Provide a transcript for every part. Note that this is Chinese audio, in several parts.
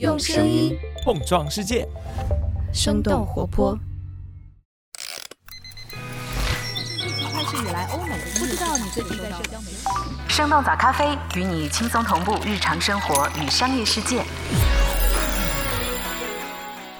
用声音碰撞世界，生动活泼。疫情开始以来，欧美不知道你最近在社交媒体。生动早咖啡与你轻松同步日常生活与商业世界。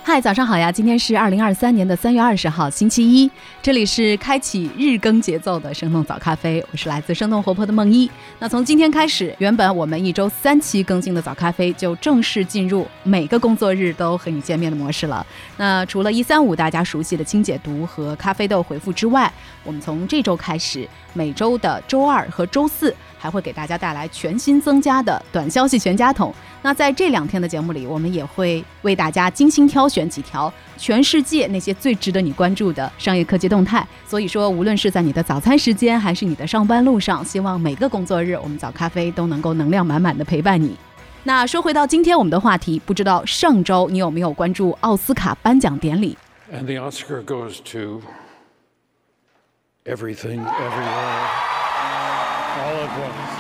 嗨，早上好呀！今天是二零二三年的三月二十号，星期一。这里是开启日更节奏的生动早咖啡，我是来自生动活泼的梦一。那从今天开始，原本我们一周三期更新的早咖啡就正式进入每个工作日都和你见面的模式了。那除了一三五大家熟悉的清解读和咖啡豆回复之外，我们从这周开始，每周的周二和周四还会给大家带来全新增加的短消息全家桶。那在这两天的节目里，我们也会为大家精心挑选选几条全世界那些最值得你关注的商业科技动态。所以说，无论是在你的早餐时间，还是你的上班路上，希望每个工作日，我们早咖啡都能够能量满满的陪伴你。那说回到今天我们的话题，不知道上周你有没有关注奥斯卡颁奖典礼？And the Oscar goes to everything, everywhere.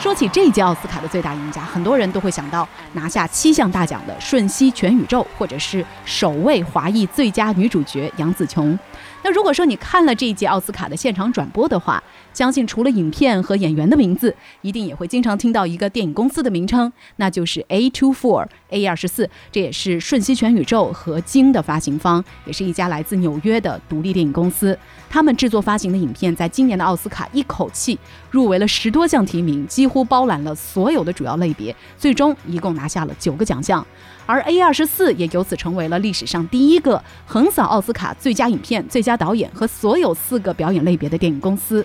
说起这届奥斯卡的最大赢家，很多人都会想到拿下七项大奖的《瞬息全宇宙》，或者是首位华裔最佳女主角杨紫琼。那如果说你看了这一届奥斯卡的现场转播的话，相信除了影片和演员的名字，一定也会经常听到一个电影公司的名称，那就是 A24 A 二十四，这也是《瞬息全宇宙》和《鲸》的发行方，也是一家来自纽约的独立电影公司。他们制作发行的影片，在今年的奥斯卡一口气入围了十多多项提名，几乎包揽了所有的主要类别，最终一共拿下了九个奖项。而 A 二十四也由此成为了历史上第一个横扫奥斯卡最佳影片、最佳导演和所有四个表演类别的电影公司。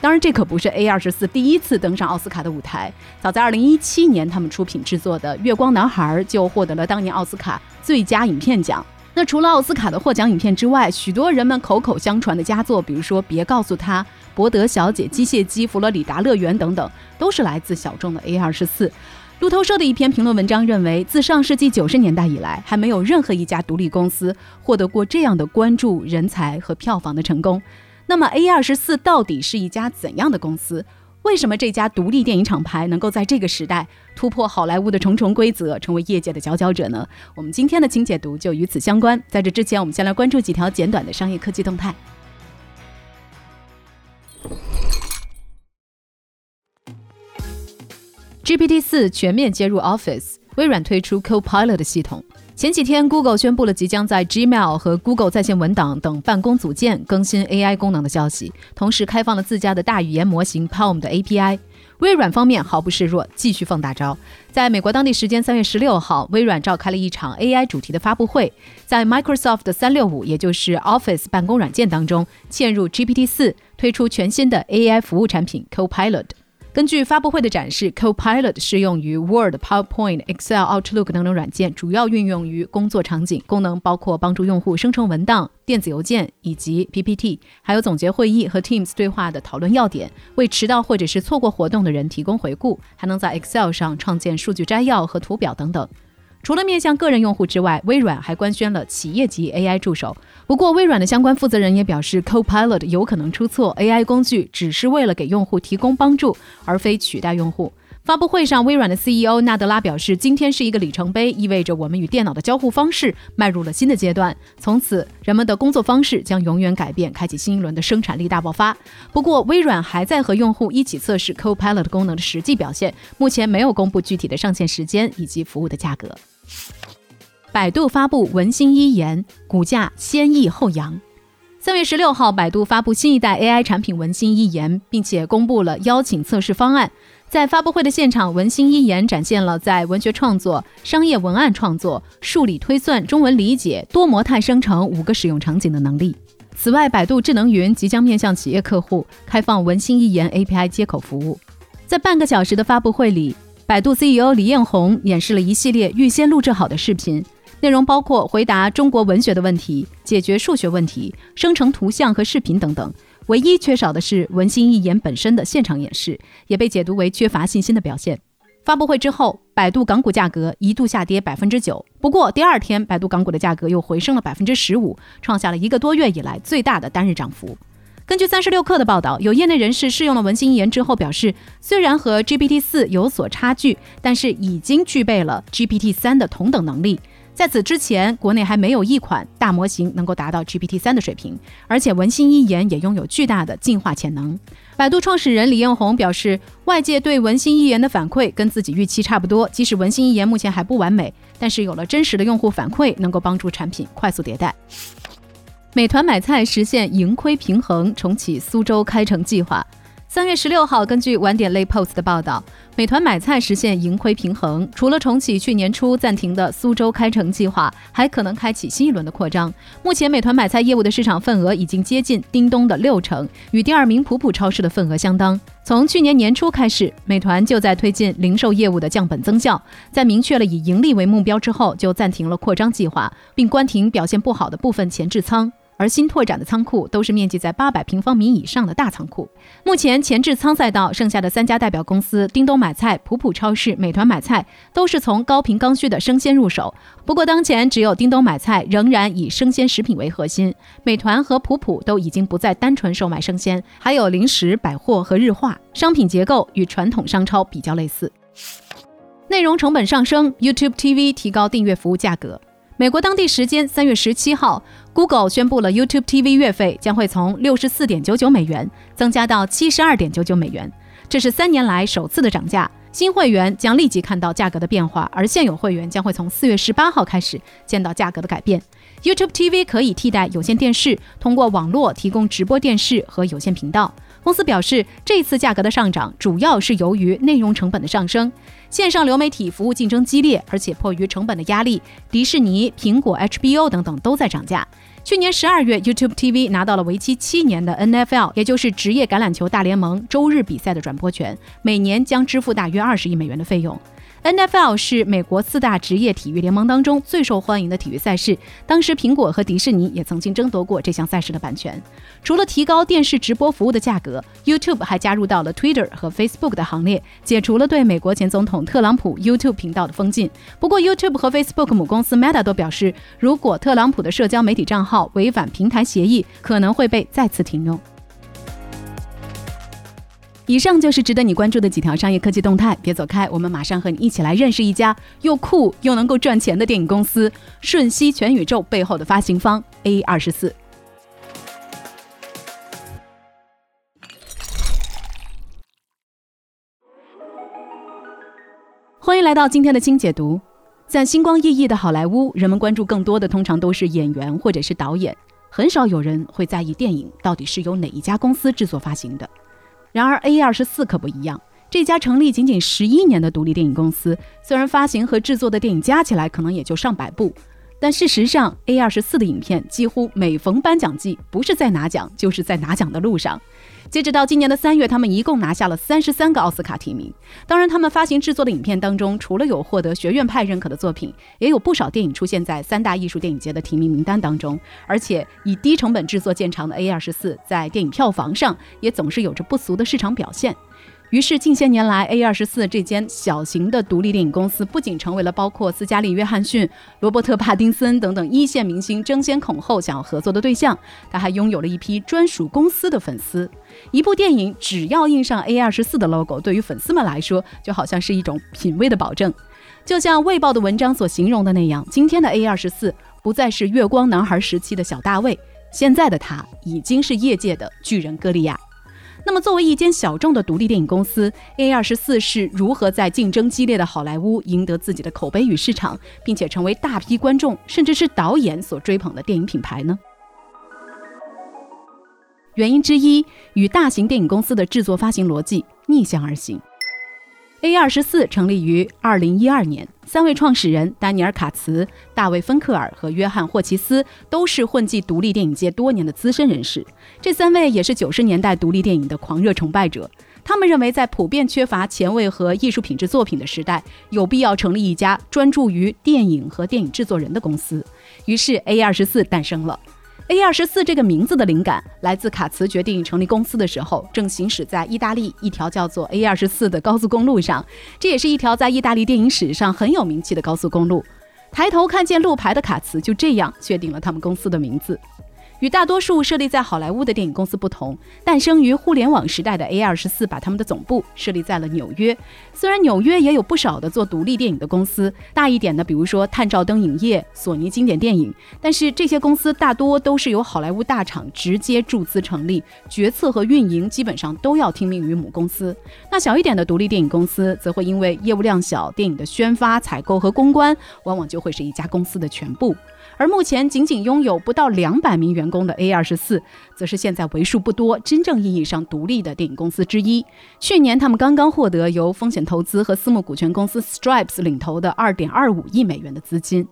当然，这可不是 A 二十四第一次登上奥斯卡的舞台。早在2017年，他们出品制作的《月光男孩》就获得了当年奥斯卡最佳影片奖。那除了奥斯卡的获奖影片之外，许多人们口口相传的佳作，比如说《别告诉他》《伯德小姐》《机械姬》《佛罗里达乐园》等等，都是来自小众的 A 二十四。路透社的一篇评论文章认为，自上世纪九十年代以来，还没有任何一家独立公司获得过这样的关注、人才和票房的成功。那么，A 二十四到底是一家怎样的公司？为什么这家独立电影厂牌能够在这个时代突破好莱坞的重重规则，成为业界的佼佼者呢？我们今天的轻解读就与此相关。在这之前，我们先来关注几条简短的商业科技动态。GPT 四全面接入 Office，微软推出 Copilot 系统。前几天，Google 宣布了即将在 Gmail 和 Google 在线文档等办公组件更新 AI 功能的消息，同时开放了自家的大语言模型 Palm 的 API。微软方面毫不示弱，继续放大招。在美国当地时间三月十六号，微软召开了一场 AI 主题的发布会，在 Microsoft 的三六五，也就是 Office 办公软件当中嵌入 GPT 四，推出全新的 AI 服务产品 Copilot。根据发布会的展示，Copilot 适用于 Word、PowerPoint、Excel、Outlook 等等软件，主要运用于工作场景。功能包括帮助用户生成文档、电子邮件以及 PPT，还有总结会议和 Teams 对话的讨论要点，为迟到或者是错过活动的人提供回顾，还能在 Excel 上创建数据摘要和图表等等。除了面向个人用户之外，微软还官宣了企业级 AI 助手。不过，微软的相关负责人也表示，Copilot 有可能出错，AI 工具只是为了给用户提供帮助，而非取代用户。发布会上，微软的 CEO 纳德拉表示，今天是一个里程碑，意味着我们与电脑的交互方式迈入了新的阶段。从此，人们的工作方式将永远改变，开启新一轮的生产力大爆发。不过，微软还在和用户一起测试 Copilot 功能的实际表现，目前没有公布具体的上线时间以及服务的价格。百度发布文心一言，股价先抑后扬。三月十六号，百度发布新一代 AI 产品文心一言，并且公布了邀请测试方案。在发布会的现场，文心一言展现了在文学创作、商业文案创作、数理推算、中文理解、多模态生成五个使用场景的能力。此外，百度智能云即将面向企业客户开放文心一言 API 接口服务。在半个小时的发布会里，百度 CEO 李彦宏演示了一系列预先录制好的视频。内容包括回答中国文学的问题、解决数学问题、生成图像和视频等等。唯一缺少的是文心一言本身的现场演示，也被解读为缺乏信心的表现。发布会之后，百度港股价格一度下跌百分之九，不过第二天，百度港股的价格又回升了百分之十五，创下了一个多月以来最大的单日涨幅。根据三十六氪的报道，有业内人士试用了文心一言之后表示，虽然和 GPT 四有所差距，但是已经具备了 GPT 三的同等能力。在此之前，国内还没有一款大模型能够达到 GPT 三的水平，而且文心一言也拥有巨大的进化潜能。百度创始人李彦宏表示，外界对文心一言的反馈跟自己预期差不多。即使文心一言目前还不完美，但是有了真实的用户反馈，能够帮助产品快速迭代。美团买菜实现盈亏平衡，重启苏州开城计划。三月十六号，根据晚点类 post 的报道，美团买菜实现盈亏平衡。除了重启去年初暂停的苏州开城计划，还可能开启新一轮的扩张。目前，美团买菜业务的市场份额已经接近叮咚的六成，与第二名普普超市的份额相当。从去年年初开始，美团就在推进零售业务的降本增效，在明确了以盈利为目标之后，就暂停了扩张计划，并关停表现不好的部分前置仓。而新拓展的仓库都是面积在八百平方米以上的大仓库。目前前置仓赛道剩下的三家代表公司——叮咚买菜、普普超市、美团买菜，都是从高频刚需的生鲜入手。不过，当前只有叮咚买菜仍然以生鲜食品为核心，美团和普普都已经不再单纯售卖生鲜，还有零食、百货和日化商品结构与传统商超比较类似。内容成本上升，YouTube TV 提高订阅服务价格。美国当地时间三月十七号，Google 宣布了 YouTube TV 月费将会从六十四点九九美元增加到七十二点九九美元，这是三年来首次的涨价。新会员将立即看到价格的变化，而现有会员将会从四月十八号开始见到价格的改变。YouTube TV 可以替代有线电视，通过网络提供直播电视和有线频道。公司表示，这次价格的上涨主要是由于内容成本的上升。线上流媒体服务竞争激烈，而且迫于成本的压力，迪士尼、苹果、HBO 等等都在涨价。去年十二月，YouTube TV 拿到了为期七年的 NFL，也就是职业橄榄球大联盟周日比赛的转播权，每年将支付大约二十亿美元的费用。NFL 是美国四大职业体育联盟当中最受欢迎的体育赛事。当时，苹果和迪士尼也曾经争夺过这项赛事的版权。除了提高电视直播服务的价格，YouTube 还加入到了 Twitter 和 Facebook 的行列，解除了对美国前总统特朗普 YouTube 频道的封禁。不过，YouTube 和 Facebook 母公司 Meta 都表示，如果特朗普的社交媒体账号违反平台协议，可能会被再次停用。以上就是值得你关注的几条商业科技动态，别走开，我们马上和你一起来认识一家又酷又能够赚钱的电影公司——瞬息全宇宙背后的发行方 A 二十四。欢迎来到今天的轻解读。在星光熠熠的好莱坞，人们关注更多的通常都是演员或者是导演，很少有人会在意电影到底是由哪一家公司制作发行的。然而，A 二十四可不一样。这家成立仅仅十一年的独立电影公司，虽然发行和制作的电影加起来可能也就上百部，但事实上，A 二十四的影片几乎每逢颁奖季，不是在拿奖，就是在拿奖的路上。截止到今年的三月，他们一共拿下了三十三个奥斯卡提名。当然，他们发行制作的影片当中，除了有获得学院派认可的作品，也有不少电影出现在三大艺术电影节的提名名单当中。而且，以低成本制作见长的 A 二十四，在电影票房上也总是有着不俗的市场表现。于是，近些年来，A 二十四这间小型的独立电影公司不仅成为了包括斯嘉丽·约翰逊、罗伯特·帕丁森等等一线明星争先恐后想要合作的对象，他还拥有了一批专属公司的粉丝。一部电影只要印上 A 二十四的 logo，对于粉丝们来说，就好像是一种品味的保证。就像《卫报》的文章所形容的那样，今天的 A 二十四不再是月光男孩时期的小大卫，现在的他已经是业界的巨人歌利亚。那么，作为一间小众的独立电影公司，A 二十四是如何在竞争激烈的好莱坞赢得自己的口碑与市场，并且成为大批观众甚至是导演所追捧的电影品牌呢？原因之一与大型电影公司的制作发行逻辑逆向而行。A 二十四成立于二零一二年，三位创始人丹尼尔·卡茨、大卫·芬克尔和约翰·霍奇斯都是混迹独立电影界多年的资深人士。这三位也是九十年代独立电影的狂热崇拜者。他们认为，在普遍缺乏前卫和艺术品质作品的时代，有必要成立一家专注于电影和电影制作人的公司。于是，A 二十四诞生了。A 二十四这个名字的灵感来自卡茨决定成立公司的时候，正行驶在意大利一条叫做 A 二十四的高速公路上。这也是一条在意大利电影史上很有名气的高速公路。抬头看见路牌的卡茨就这样确定了他们公司的名字。与大多数设立在好莱坞的电影公司不同，诞生于互联网时代的 A 二十四把他们的总部设立在了纽约。虽然纽约也有不少的做独立电影的公司，大一点的，比如说探照灯影业、索尼经典电影，但是这些公司大多都是由好莱坞大厂直接注资成立，决策和运营基本上都要听命于母公司。那小一点的独立电影公司，则会因为业务量小，电影的宣发、采购和公关往往就会是一家公司的全部。而目前仅仅拥有不到两百名员工的 A 二十四，则是现在为数不多真正意义上独立的电影公司之一。去年，他们刚刚获得由风险投资和私募股权公司 Stripes 领投的二点二五亿美元的资金。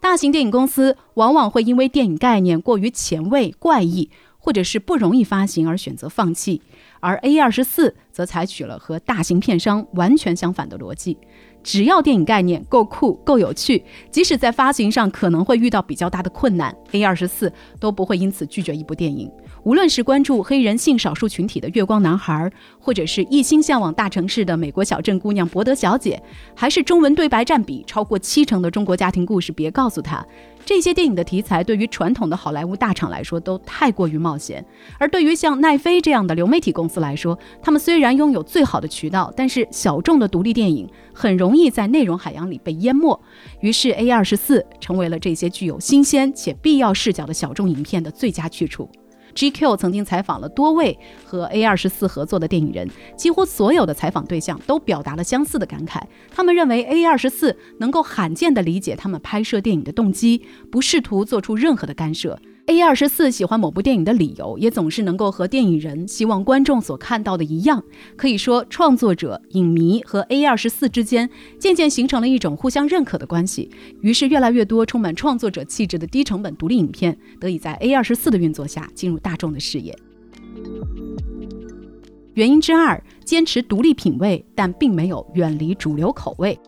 大型电影公司往往会因为电影概念过于前卫、怪异，或者是不容易发行而选择放弃，而 A 二十四则采取了和大型片商完全相反的逻辑。只要电影概念够酷、够有趣，即使在发行上可能会遇到比较大的困难，A 二十四都不会因此拒绝一部电影。无论是关注黑人性少数群体的《月光男孩》，或者是一心向往大城市的美国小镇姑娘博德小姐，还是中文对白占比超过七成的中国家庭故事，别告诉他。这些电影的题材对于传统的好莱坞大厂来说都太过于冒险，而对于像奈飞这样的流媒体公司来说，他们虽然拥有最好的渠道，但是小众的独立电影很容易在内容海洋里被淹没。于是 A 二十四成为了这些具有新鲜且必要视角的小众影片的最佳去处。GQ 曾经采访了多位和 A 二十四合作的电影人，几乎所有的采访对象都表达了相似的感慨。他们认为 A 二十四能够罕见地理解他们拍摄电影的动机，不试图做出任何的干涉。A 二十四喜欢某部电影的理由，也总是能够和电影人希望观众所看到的一样。可以说，创作者、影迷和 A 二十四之间渐渐形成了一种互相认可的关系。于是，越来越多充满创作者气质的低成本独立影片得以在 A 二十四的运作下进入大众的视野。原因之二，坚持独立品味，但并没有远离主流口味。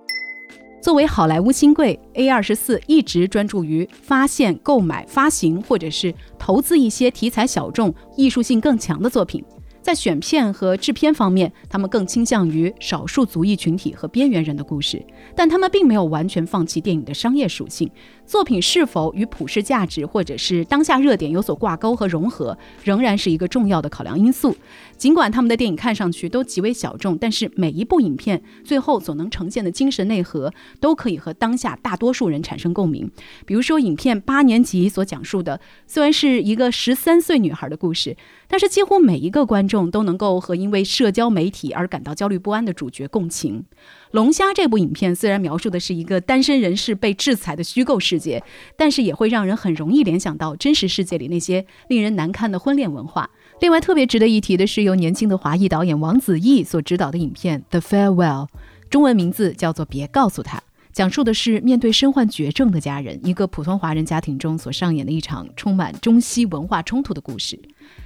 作为好莱坞新贵，A 二十四一直专注于发现、购买、发行或者是投资一些题材小众、艺术性更强的作品。在选片和制片方面，他们更倾向于少数族裔群体和边缘人的故事，但他们并没有完全放弃电影的商业属性。作品是否与普世价值或者是当下热点有所挂钩和融合，仍然是一个重要的考量因素。尽管他们的电影看上去都极为小众，但是每一部影片最后所能呈现的精神内核，都可以和当下大多数人产生共鸣。比如说，影片《八年级》所讲述的，虽然是一个十三岁女孩的故事，但是几乎每一个观众都能够和因为社交媒体而感到焦虑不安的主角共情。《龙虾》这部影片虽然描述的是一个单身人士被制裁的虚构世界，但是也会让人很容易联想到真实世界里那些令人难堪的婚恋文化。另外，特别值得一提的是，由年轻的华裔导演王子异所执导的影片《The Farewell》，中文名字叫做《别告诉他》。讲述的是面对身患绝症的家人，一个普通华人家庭中所上演的一场充满中西文化冲突的故事。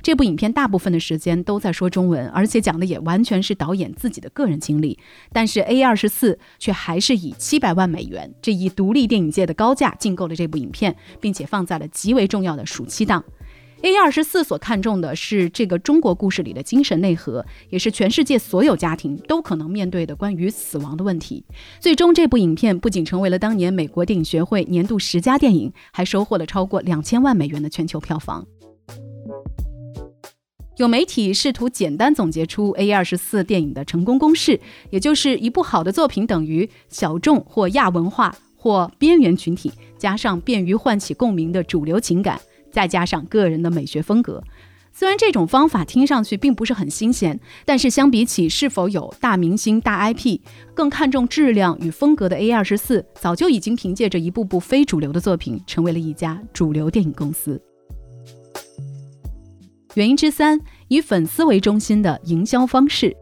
这部影片大部分的时间都在说中文，而且讲的也完全是导演自己的个人经历。但是 A 二十四却还是以七百万美元这一独立电影界的高价竞购了这部影片，并且放在了极为重要的暑期档。A 二十四所看重的是这个中国故事里的精神内核，也是全世界所有家庭都可能面对的关于死亡的问题。最终，这部影片不仅成为了当年美国电影学会年度十佳电影，还收获了超过两千万美元的全球票房。有媒体试图简单总结出 A 二十四电影的成功公式，也就是一部好的作品等于小众或亚文化或边缘群体，加上便于唤起共鸣的主流情感。再加上个人的美学风格，虽然这种方法听上去并不是很新鲜，但是相比起是否有大明星、大 IP，更看重质量与风格的 A 二十四，早就已经凭借着一部部非主流的作品，成为了一家主流电影公司。原因之三，以粉丝为中心的营销方式。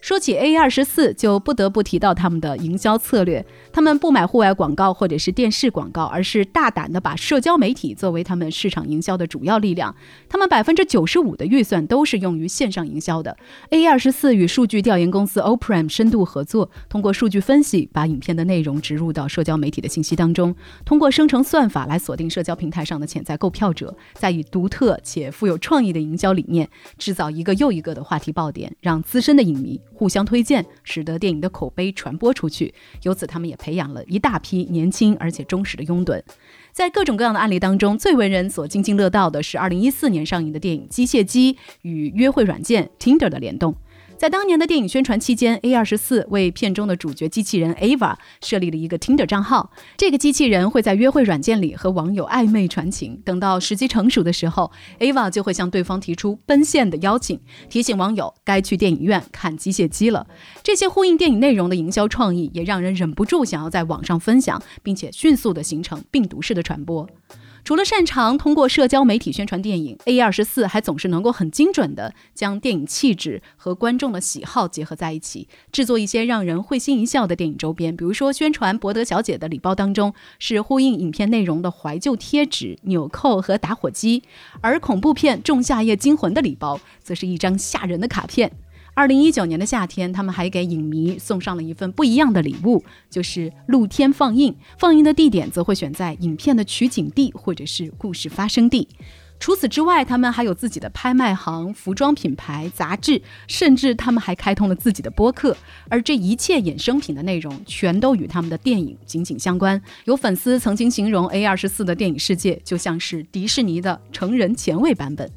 说起 A 二十四，就不得不提到他们的营销策略。他们不买户外广告或者是电视广告，而是大胆的把社交媒体作为他们市场营销的主要力量。他们百分之九十五的预算都是用于线上营销的。A 二十四与数据调研公司 o p r a m 深度合作，通过数据分析，把影片的内容植入到社交媒体的信息当中，通过生成算法来锁定社交平台上的潜在购票者，再以独特且富有创意的营销理念，制造一个又一个的话题爆点，让资深的影迷。互相推荐，使得电影的口碑传播出去。由此，他们也培养了一大批年轻而且忠实的拥趸。在各种各样的案例当中，最为人所津津乐道的是2014年上映的电影《机械姬》与约会软件 Tinder 的联动。在当年的电影宣传期间，A 二十四为片中的主角机器人 Ava 设立了一个 Tinder 账号。这个机器人会在约会软件里和网友暧昧传情。等到时机成熟的时候，Ava 就会向对方提出奔现的邀请，提醒网友该去电影院看机械姬了。这些呼应电影内容的营销创意，也让人忍不住想要在网上分享，并且迅速的形成病毒式的传播。除了擅长通过社交媒体宣传电影，A 二十四还总是能够很精准地将电影气质和观众的喜好结合在一起，制作一些让人会心一笑的电影周边。比如说，宣传博德小姐的礼包当中是呼应影片内容的怀旧贴纸、纽扣和打火机，而恐怖片《仲夏夜惊魂》的礼包则是一张吓人的卡片。二零一九年的夏天，他们还给影迷送上了一份不一样的礼物，就是露天放映。放映的地点则会选在影片的取景地或者是故事发生地。除此之外，他们还有自己的拍卖行、服装品牌、杂志，甚至他们还开通了自己的播客。而这一切衍生品的内容，全都与他们的电影紧紧相关。有粉丝曾经形容 A 二十四的电影世界就像是迪士尼的成人前卫版本。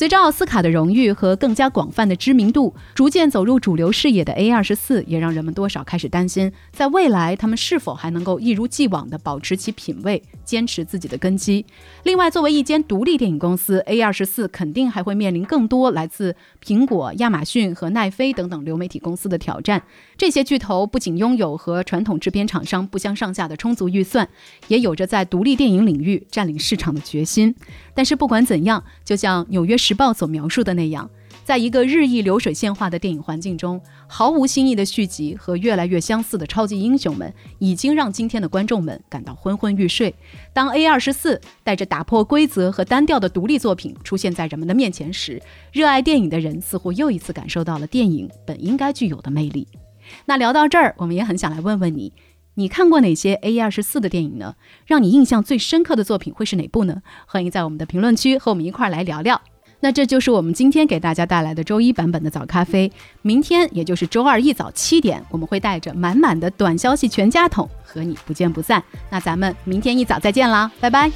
随着奥斯卡的荣誉和更加广泛的知名度，逐渐走入主流视野的 A 二十四，也让人们多少开始担心，在未来他们是否还能够一如既往地保持其品味，坚持自己的根基。另外，作为一间独立电影公司，A 二十四肯定还会面临更多来自苹果、亚马逊和奈飞等等流媒体公司的挑战。这些巨头不仅拥有和传统制片厂商不相上下的充足预算，也有着在独立电影领域占领市场的决心。但是不管怎样，就像纽约时报所描述的那样，在一个日益流水线化的电影环境中，毫无新意的续集和越来越相似的超级英雄们，已经让今天的观众们感到昏昏欲睡。当 A 二十四带着打破规则和单调的独立作品出现在人们的面前时，热爱电影的人似乎又一次感受到了电影本应该具有的魅力。那聊到这儿，我们也很想来问问你。你看过哪些 A 二十四的电影呢？让你印象最深刻的作品会是哪部呢？欢迎在我们的评论区和我们一块儿来聊聊。那这就是我们今天给大家带来的周一版本的早咖啡。明天也就是周二一早七点，我们会带着满满的短消息全家桶和你不见不散。那咱们明天一早再见啦，拜拜。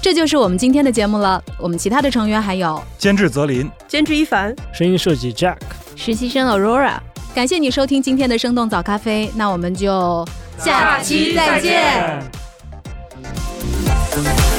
这就是我们今天的节目了。我们其他的成员还有监制泽林，监制一凡，声音设计 Jack。实习生 Aurora，感谢你收听今天的生动早咖啡，那我们就下期再见。Thank